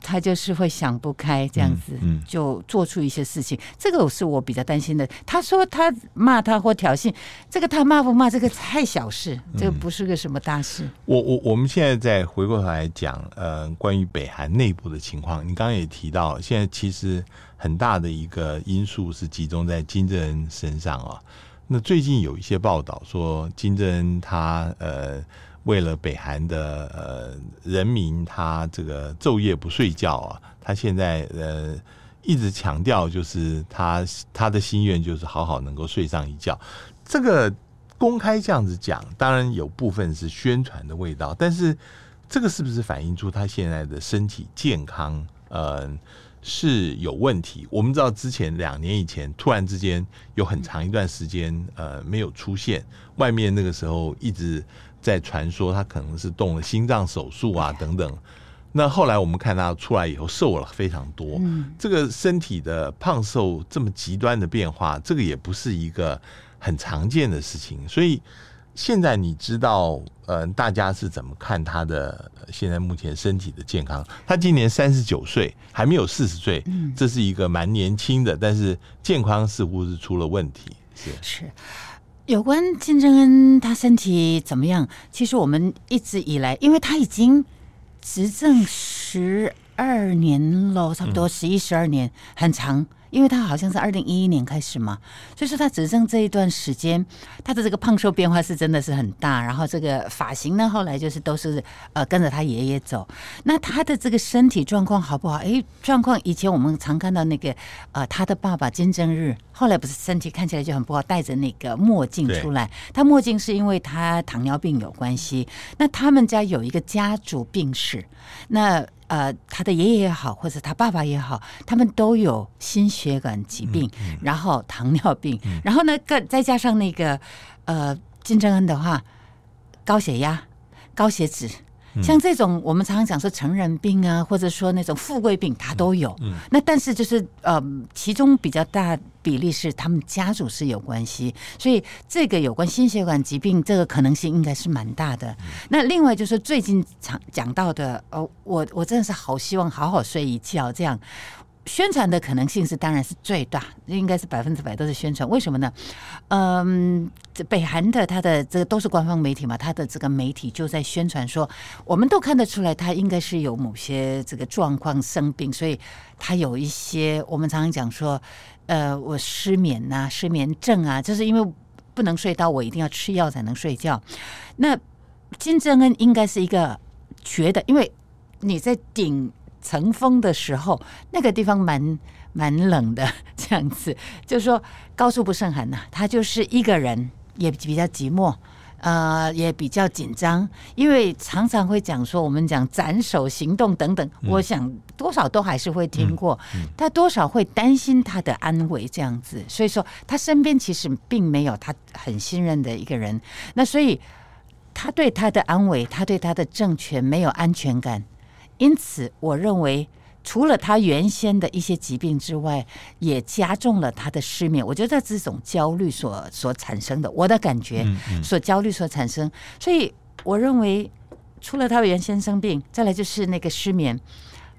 他就是会想不开，这样子就做出一些事情，这个是我比较担心的。他说他骂他或挑衅，这个他骂不骂，这个太小事，这个不是个什么大事。我我我们现在再回过头来讲，呃，关于北韩内部的情况，你刚刚也提到，现在其实很大的一个因素是集中在金正恩身上啊。那最近有一些报道说，金正恩他呃。为了北韩的呃人民，他这个昼夜不睡觉啊，他现在呃一直强调，就是他他的心愿就是好好能够睡上一觉。这个公开这样子讲，当然有部分是宣传的味道，但是这个是不是反映出他现在的身体健康呃是有问题？我们知道之前两年以前突然之间有很长一段时间呃没有出现，外面那个时候一直。在传说他可能是动了心脏手术啊等等，那后来我们看他出来以后瘦了非常多，这个身体的胖瘦这么极端的变化，这个也不是一个很常见的事情。所以现在你知道，呃，大家是怎么看他的现在目前身体的健康？他今年三十九岁，还没有四十岁，这是一个蛮年轻的，但是健康似乎是出了问题，是是。有关金正恩他身体怎么样？其实我们一直以来，因为他已经执政十二年了，差不多十一十二年，很长。因为他好像是二零一一年开始嘛，所以说他执政这一段时间，他的这个胖瘦变化是真的是很大。然后这个发型呢，后来就是都是呃跟着他爷爷走。那他的这个身体状况好不好？哎，状况以前我们常看到那个呃他的爸爸金正日，后来不是身体看起来就很不好，戴着那个墨镜出来。他墨镜是因为他糖尿病有关系。那他们家有一个家族病史，那。呃，他的爷爷也好，或者他爸爸也好，他们都有心血管疾病，嗯嗯、然后糖尿病，嗯、然后呢，再再加上那个呃，金正恩的话，高血压、高血脂。像这种我们常常讲说成人病啊，或者说那种富贵病，他都有。嗯，那但是就是呃，其中比较大比例是他们家族是有关系，所以这个有关心血管疾病这个可能性应该是蛮大的。那另外就是最近常讲到的，哦，我我真的是好希望好好睡一觉这样。宣传的可能性是当然是最大，应该是百分之百都是宣传。为什么呢？嗯，北韩的他的这个都是官方媒体嘛，他的这个媒体就在宣传说，我们都看得出来他应该是有某些这个状况生病，所以他有一些我们常常讲说，呃，我失眠呐、失眠症啊，就是因为不能睡到，我一定要吃药才能睡觉。那金正恩应该是一个觉得，因为你在顶。层风的时候，那个地方蛮蛮冷的，这样子，就是说高处不胜寒呐、啊。他就是一个人，也比较寂寞，呃，也比较紧张，因为常常会讲说，我们讲斩首行动等等，嗯、我想多少都还是会听过，嗯嗯、他多少会担心他的安危这样子，所以说他身边其实并没有他很信任的一个人，那所以。他对他的安危，他对他的政权没有安全感，因此我认为。除了他原先的一些疾病之外，也加重了他的失眠。我觉得这种焦虑所所产生的，我的感觉，所焦虑所产生。所以我认为，除了他原先生病，再来就是那个失眠，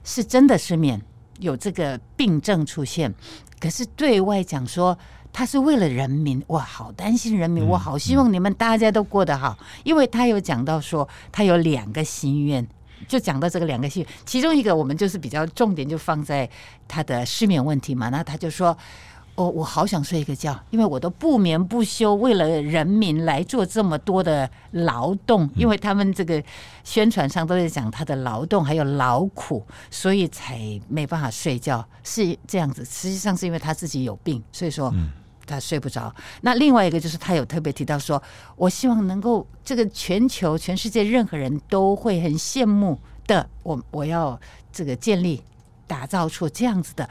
是真的失眠，有这个病症出现。可是对外讲说，他是为了人民，我好担心人民，我好希望你们大家都过得好，因为他有讲到说，他有两个心愿。就讲到这个两个戏，其中一个我们就是比较重点就放在他的失眠问题嘛。那他就说：“哦，我好想睡一个觉，因为我都不眠不休，为了人民来做这么多的劳动，因为他们这个宣传上都在讲他的劳动还有劳苦，所以才没办法睡觉，是这样子。实际上是因为他自己有病，所以说。”他睡不着。那另外一个就是，他有特别提到说，我希望能够这个全球、全世界任何人都会很羡慕的，我我要这个建立、打造出这样子的。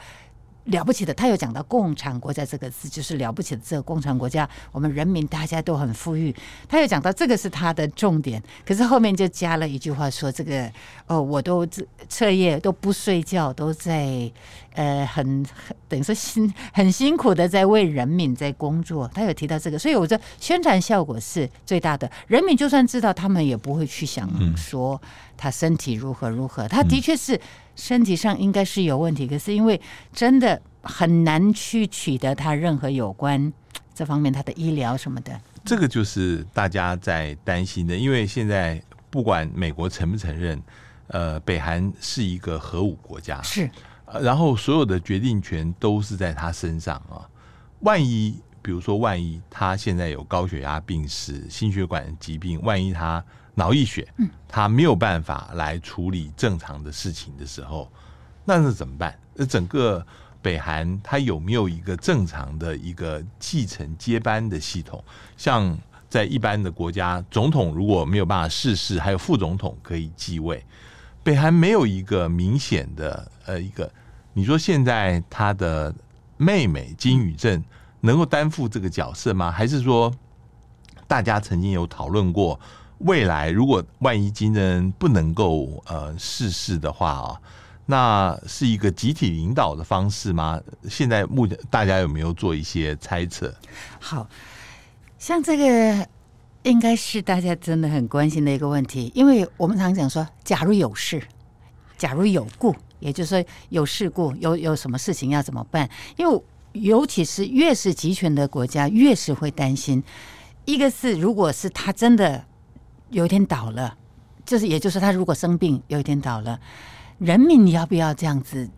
了不起的，他有讲到“共产国家”这个字，就是了不起的这个共产国家，我们人民大家都很富裕。他有讲到这个是他的重点，可是后面就加了一句话说：“这个哦，我都彻夜都不睡觉，都在呃很等于说辛很辛苦的在为人民在工作。”他有提到这个，所以我觉得宣传效果是最大的。人民就算知道，他们也不会去想说他身体如何如何。他的确是。身体上应该是有问题，可是因为真的很难去取得他任何有关这方面他的医疗什么的。这个就是大家在担心的，因为现在不管美国承不承认，呃，北韩是一个核武国家，是，然后所有的决定权都是在他身上啊。万一比如说，万一他现在有高血压病史、心血管疾病，万一他。脑溢血，他没有办法来处理正常的事情的时候，那是怎么办？那整个北韩他有没有一个正常的一个继承接班的系统？像在一般的国家，总统如果没有办法逝世，还有副总统可以继位。北韩没有一个明显的呃一个，你说现在他的妹妹金宇正能够担负这个角色吗？还是说大家曾经有讨论过？未来如果万一金正恩不能够呃逝世的话啊，那是一个集体领导的方式吗？现在目前大家有没有做一些猜测？好像这个应该是大家真的很关心的一个问题，因为我们常讲说，假如有事，假如有故，也就是说有事故，有有什么事情要怎么办？因为尤其是越是集权的国家，越是会担心。一个是如果是他真的。有一天倒了，就是也就是他如果生病，有一天倒了，人民你要不要这样子，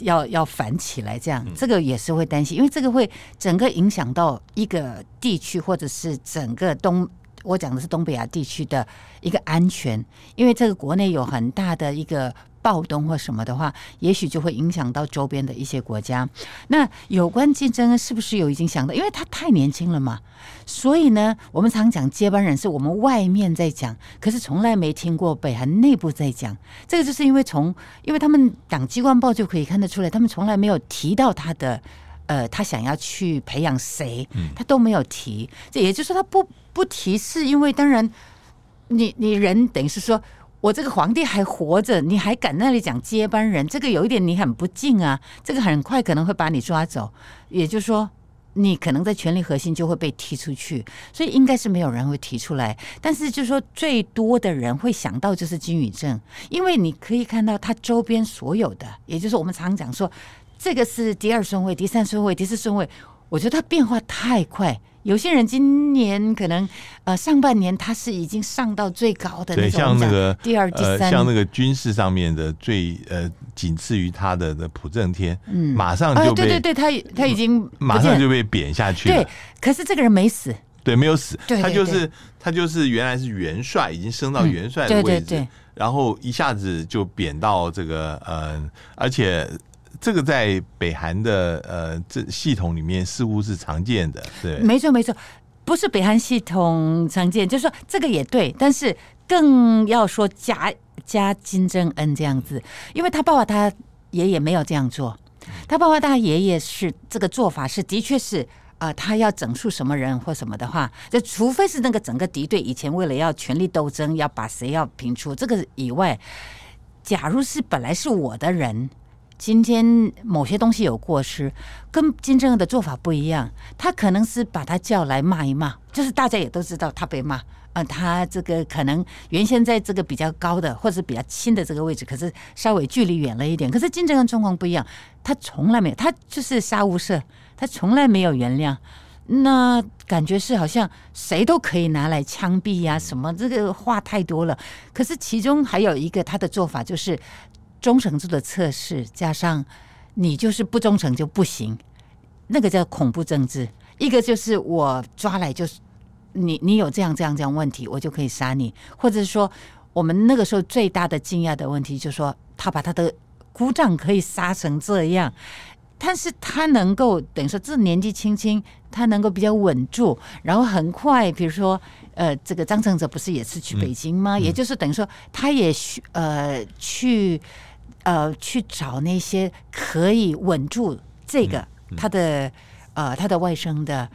要要反起来这样，这个也是会担心，因为这个会整个影响到一个地区或者是整个东，我讲的是东北亚地区的一个安全，因为这个国内有很大的一个。暴动或什么的话，也许就会影响到周边的一些国家。那有关竞争是不是有已经想到？因为他太年轻了嘛，所以呢，我们常讲接班人是我们外面在讲，可是从来没听过北韩内部在讲。这个就是因为从，因为他们党机关报就可以看得出来，他们从来没有提到他的，呃，他想要去培养谁，他都没有提。这也就是说，他不不提，是因为当然你，你你人等于是说。我这个皇帝还活着，你还敢那里讲接班人？这个有一点你很不敬啊！这个很快可能会把你抓走，也就是说，你可能在权力核心就会被踢出去，所以应该是没有人会提出来。但是就是说，最多的人会想到就是金宇正，因为你可以看到他周边所有的，也就是我们常讲说，这个是第二顺位、第三顺位、第四顺位，我觉得他变化太快。有些人今年可能呃上半年他是已经上到最高的那种，对，像那个第二、第三，呃，像那个军事上面的最呃仅次于他的的朴正天，嗯，马上就被，啊、对对对，他他已经马上就被贬下去了。对，可是这个人没死，对，没有死，他就是他就是原来是元帅，已经升到元帅的位置，嗯、对对对，然后一下子就贬到这个呃，而且。这个在北韩的呃这系统里面似乎是常见的，对，没错没错，不是北韩系统常见，就是说这个也对，但是更要说加加金正恩这样子，因为他爸爸他爷爷没有这样做，他爸爸他爷爷是这个做法是的确是。呃，他要整肃什么人或什么的话，就除非是那个整个敌对以前为了要权力斗争，要把谁要平出这个以外，假如是本来是我的人，今天某些东西有过失，跟金正恩的做法不一样，他可能是把他叫来骂一骂，就是大家也都知道他被骂。呃，他这个可能原先在这个比较高的或者比较轻的这个位置，可是稍微距离远了一点。可是金正恩状况不一样，他从来没有，他就是杀无赦，他从来没有原谅。那感觉是好像谁都可以拿来枪毙呀，什么这个话太多了。可是其中还有一个他的做法，就是忠诚度的测试，加上你就是不忠诚就不行，那个叫恐怖政治。一个就是我抓来就是。你你有这样这样这样问题，我就可以杀你，或者是说，我们那个时候最大的惊讶的问题，就是说他把他的姑丈可以杀成这样，但是他能够等于说这年纪轻轻，他能够比较稳住，然后很快，比如说呃，这个张承泽不是也是去北京吗？嗯嗯、也就是等于说，他也去呃去呃去找那些可以稳住这个他的呃他的外甥的。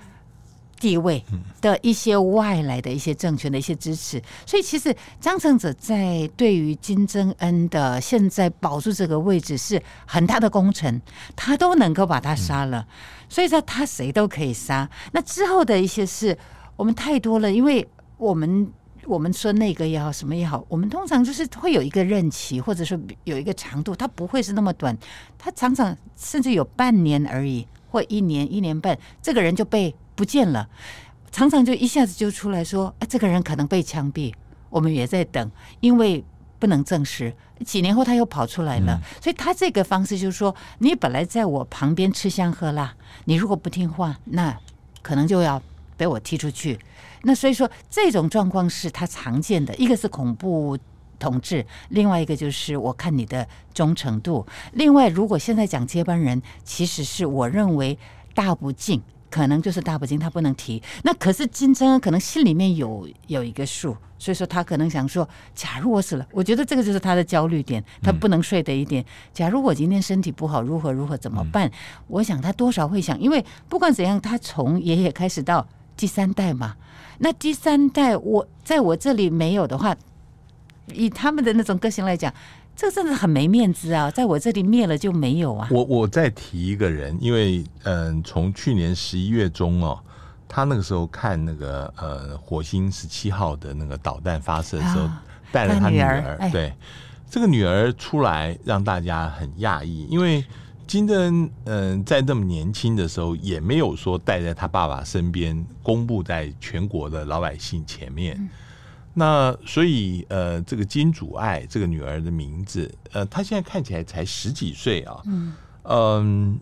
地位的一些外来的一些政权的一些支持，所以其实张成泽在对于金正恩的现在保住这个位置是很大的功臣，他都能够把他杀了，所以说他谁都可以杀。那之后的一些事，我们太多了，因为我们我们说那个也好，什么也好，我们通常就是会有一个任期，或者说有一个长度，它不会是那么短，它常常甚至有半年而已，或一年一年半，这个人就被。不见了，常常就一下子就出来说：“啊，这个人可能被枪毙。”我们也在等，因为不能证实。几年后他又跑出来了，嗯、所以他这个方式就是说：你本来在我旁边吃香喝辣，你如果不听话，那可能就要被我踢出去。那所以说，这种状况是他常见的，一个是恐怖统治，另外一个就是我看你的忠诚度。另外，如果现在讲接班人，其实是我认为大不敬。可能就是大不敬，他不能提。那可是金正恩可能心里面有有一个数，所以说他可能想说：假如我死了，我觉得这个就是他的焦虑点，他不能睡的一点。假如我今天身体不好，如何如何怎么办？我想他多少会想，因为不管怎样，他从爷爷开始到第三代嘛。那第三代我在我这里没有的话，以他们的那种个性来讲。这真的很没面子啊！在我这里灭了就没有啊！我我再提一个人，因为嗯，从去年十一月中哦，他那个时候看那个呃火星十七号的那个导弹发射的时候，带了他女儿，对这个女儿出来让大家很讶异，因为金正恩嗯在那么年轻的时候也没有说带在他爸爸身边，公布在全国的老百姓前面。那所以呃，这个金主爱这个女儿的名字，呃，她现在看起来才十几岁啊，嗯，嗯，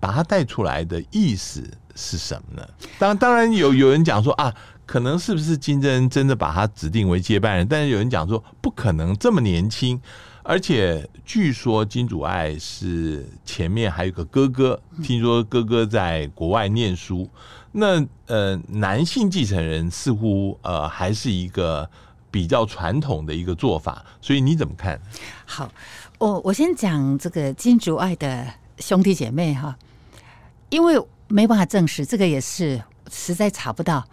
把她带出来的意思是什么呢？当当然有有人讲说啊，可能是不是金正恩真的把她指定为接班人？但是有人讲说不可能这么年轻，而且据说金主爱是前面还有个哥哥，听说哥哥在国外念书。那呃，男性继承人似乎呃还是一个比较传统的一个做法，所以你怎么看？好，我我先讲这个金主爱的兄弟姐妹哈，因为没办法证实，这个也是实在查不到。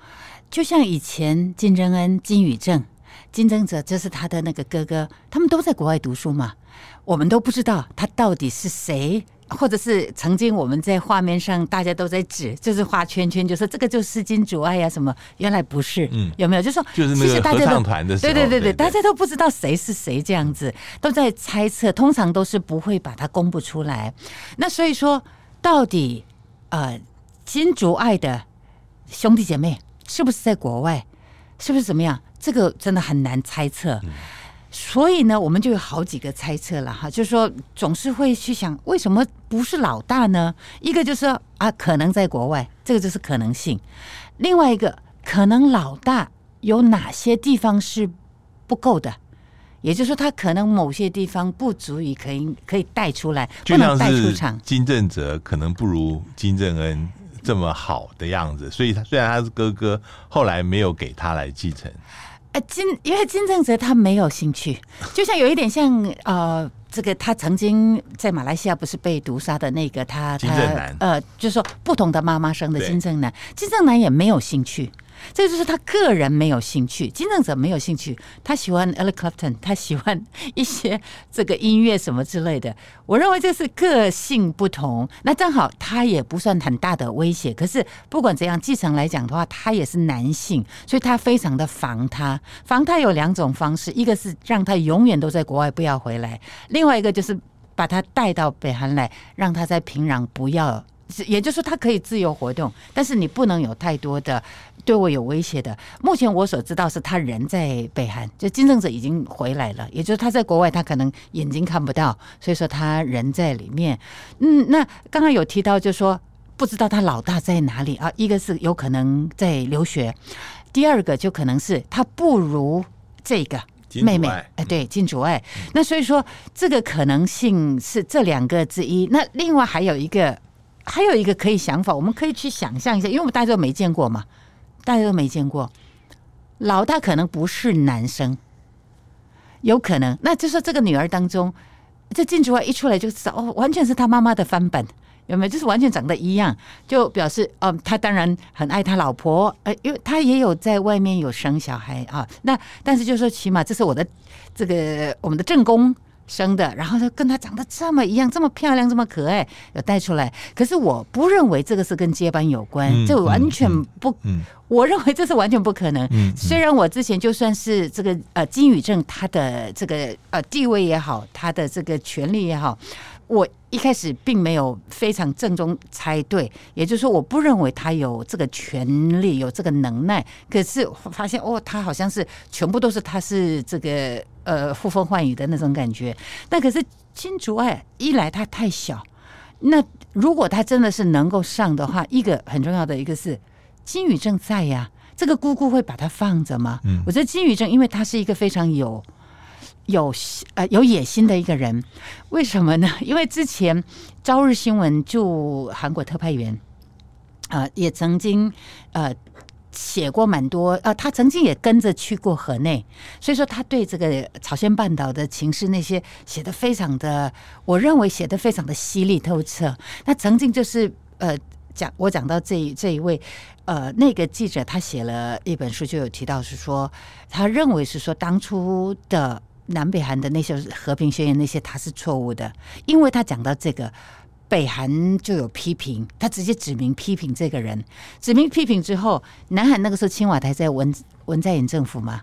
就像以前金正恩、金宇正、金正哲，就是他的那个哥哥，他们都在国外读书嘛，我们都不知道他到底是谁。或者是曾经我们在画面上大家都在指，就是画圈圈，就说这个就是金主爱呀什么，原来不是，嗯，有没有？就说就是那个合唱团的时候，对对对对，大家都不知道谁是谁，这样子都在猜测，通常都是不会把它公布出来。那所以说，到底呃金主爱的兄弟姐妹是不是在国外，是不是怎么样？这个真的很难猜测。嗯所以呢，我们就有好几个猜测了哈，就是说总是会去想，为什么不是老大呢？一个就是说啊，可能在国外，这个就是可能性；另外一个，可能老大有哪些地方是不够的，也就是说他可能某些地方不足以可以可以带出来，不能带出场。金正哲可能不如金正恩这么好的样子，所以他虽然他是哥哥，后来没有给他来继承。呃，金因为金正哲他没有兴趣，就像有一点像呃这个他曾经在马来西亚不是被毒杀的那个他金正男呃，就是说不同的妈妈生的金正男，金正男也没有兴趣。这就是他个人没有兴趣，金正者没有兴趣，他喜欢 e l l Clapton，他喜欢一些这个音乐什么之类的。我认为这是个性不同，那正好他也不算很大的威胁。可是不管怎样，继承来讲的话，他也是男性，所以他非常的防他。防他有两种方式，一个是让他永远都在国外不要回来，另外一个就是把他带到北韩来，让他在平壤不要。也就是说，他可以自由活动，但是你不能有太多的对我有威胁的。目前我所知道是他人在北韩，就金正者已经回来了，也就是他在国外，他可能眼睛看不到，所以说他人在里面。嗯，那刚刚有提到，就是说不知道他老大在哪里啊？一个是有可能在留学，第二个就可能是他不如这个妹妹，哎，对，金主爱。那所以说这个可能性是这两个之一。那另外还有一个。还有一个可以想法，我们可以去想象一下，因为我们大家都没见过嘛，大家都没见过，老大可能不是男生，有可能，那就是这个女儿当中，这金主外一出来就知道哦，完全是他妈妈的翻版，有没有？就是完全长得一样，就表示哦，他当然很爱他老婆，呃，因为他也有在外面有生小孩啊，那但是就是说，起码这是我的这个我们的正宫。生的，然后他跟他长得这么一样，这么漂亮，这么可爱，有带出来。可是我不认为这个是跟接班有关，这、嗯、完全不、嗯嗯。我认为这是完全不可能。虽然我之前就算是这个呃金宇正他的这个呃地位也好，他的这个权利也好。我一开始并没有非常正宗猜对，也就是说，我不认为他有这个权利，有这个能耐。可是发现哦，他好像是全部都是他是这个呃呼风唤雨的那种感觉。那可是金主爱一来他太小，那如果他真的是能够上的话，一个很重要的一个是金宇正在呀，这个姑姑会把他放着吗？嗯，我觉得金宇正因为他是一个非常有。有呃有野心的一个人，为什么呢？因为之前朝日新闻驻韩国特派员啊、呃，也曾经呃写过蛮多呃，他曾经也跟着去过河内，所以说他对这个朝鲜半岛的情势那些写的非常的，我认为写得非常的犀利透彻。那曾经就是呃讲我讲到这这一位呃那个记者，他写了一本书，就有提到是说，他认为是说当初的。南北韩的那些和平宣言，那些他是错误的，因为他讲到这个北韩就有批评，他直接指名批评这个人，指名批评之后，南韩那个时候青瓦台在文文在寅政府嘛，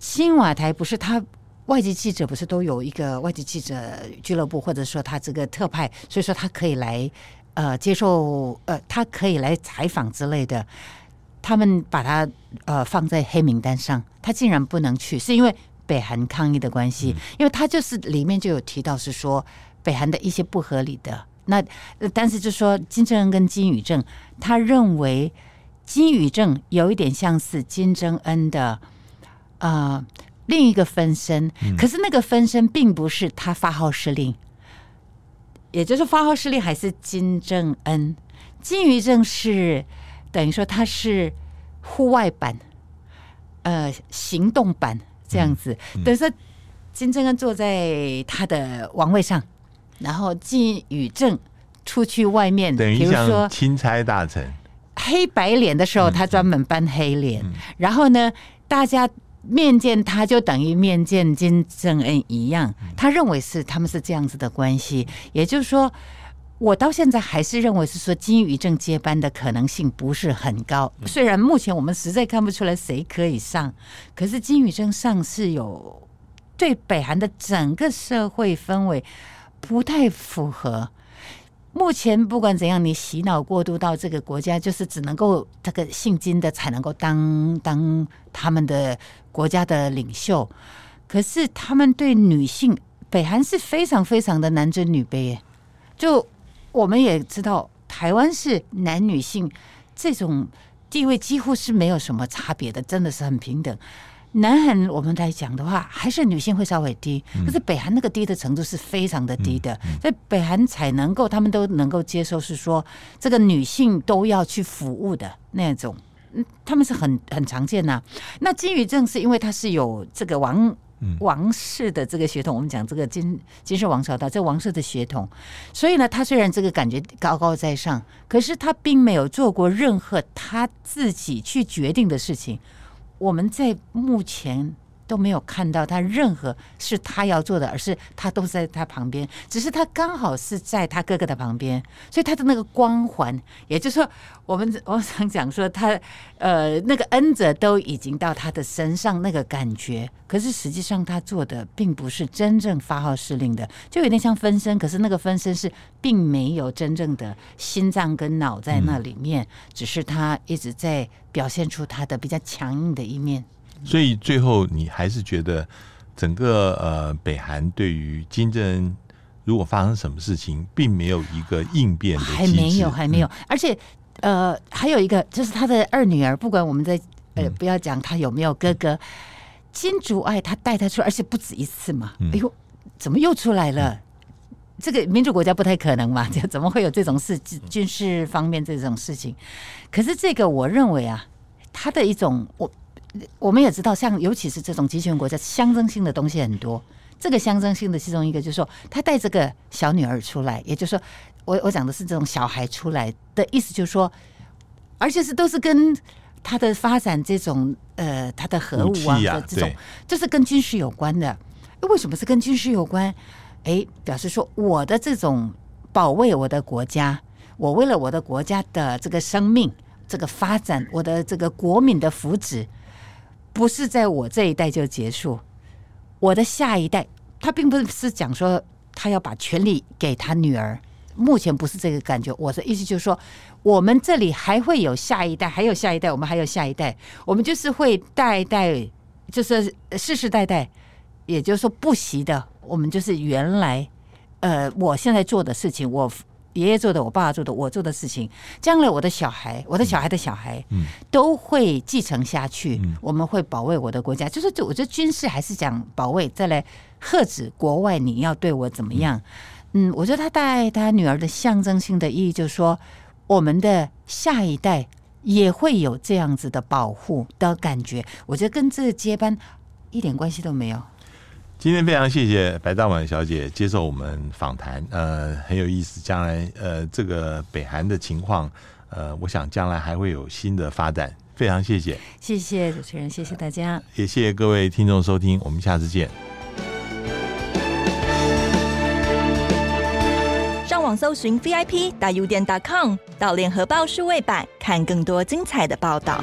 青瓦台不是他外籍记者不是都有一个外籍记者俱乐部，或者说他这个特派，所以说他可以来呃接受呃他可以来采访之类的，他们把他呃放在黑名单上，他竟然不能去，是因为。北韩抗议的关系，因为他就是里面就有提到是说北韩的一些不合理的那，但是就说金正恩跟金宇正，他认为金宇正有一点像是金正恩的呃另一个分身，可是那个分身并不是他发号施令，也就是发号施令还是金正恩，金宇正是等于说他是户外版，呃行动版。这样子，等于说金正恩坐在他的王位上，然后金宇正出去外面，等于说钦差大臣。黑白脸的时候，他专门扮黑脸，然后呢，大家面见他就等于面见金正恩一样，他认为是他们是这样子的关系，也就是说。我到现在还是认为是说金宇正接班的可能性不是很高，虽然目前我们实在看不出来谁可以上，可是金宇正上是有对北韩的整个社会氛围不太符合。目前不管怎样，你洗脑过度到这个国家，就是只能够这个姓金的才能够当当他们的国家的领袖，可是他们对女性，北韩是非常非常的男尊女卑，就。我们也知道，台湾是男女性这种地位几乎是没有什么差别的，真的是很平等。南韩我们来讲的话，还是女性会稍微低，可是北韩那个低的程度是非常的低的，在北韩才能够，他们都能够接受，是说这个女性都要去服务的那种，嗯他们是很很常见呐。那金宇正是因为他是有这个王王室的这个血统，我们讲这个金金氏王朝的这王室的血统，所以呢，他虽然这个感觉高高在上，可是他并没有做过任何他自己去决定的事情。我们在目前。都没有看到他任何是他要做的，而是他都在他旁边，只是他刚好是在他哥哥的旁边，所以他的那个光环，也就是说，我们 我想讲说他呃那个恩泽都已经到他的身上那个感觉，可是实际上他做的并不是真正发号施令的，就有点像分身，可是那个分身是并没有真正的心脏跟脑在那里面，只是他一直在表现出他的比较强硬的一面。所以最后，你还是觉得整个呃北韩对于金正恩如果发生什么事情，并没有一个应变的，还没有，还没有。而且呃，还有一个就是他的二女儿，不管我们在呃不要讲他有没有哥哥，金主爱他带他出，而且不止一次嘛。哎呦，怎么又出来了？这个民主国家不太可能嘛，就 怎么会有这种事？军事方面这种事情，可是这个我认为啊，他的一种我。我们也知道，像尤其是这种集权国家，象征性的东西很多。这个象征性的其中一个，就是说，他带这个小女儿出来，也就是说，我我讲的是这种小孩出来的意思，就是说，而且是都是跟他的发展这种呃，他的核武啊的这种，就是跟军事有关的。为什么是跟军事有关？哎，表示说我的这种保卫我的国家，我为了我的国家的这个生命、这个发展，我的这个国民的福祉。不是在我这一代就结束，我的下一代，他并不是讲说他要把权力给他女儿，目前不是这个感觉。我的意思就是说，我们这里还会有下一代，还有下一代，我们还有下一代，我们就是会代代，就是世世代代，也就是说不息的，我们就是原来，呃，我现在做的事情，我。爷爷做的，我爸爸做的，我做的事情，将来我的小孩，我的小孩的小孩，嗯，都会继承下去。嗯，我们会保卫我的国家，就是就我觉得军事还是讲保卫，再来遏止国外你要对我怎么样。嗯，我觉得他带他女儿的象征性的意义，就是说我们的下一代也会有这样子的保护的感觉。我觉得跟这个接班一点关系都没有。今天非常谢谢白大碗小姐接受我们访谈，呃，很有意思。将来呃，这个北韩的情况，呃，我想将来还会有新的发展。非常谢谢，谢谢主持人，谢谢大家，呃，也谢谢各位听众收听，我们下次见。上网搜寻 VIP 大 U 点 .com，到联合报数位版看更多精彩的报道。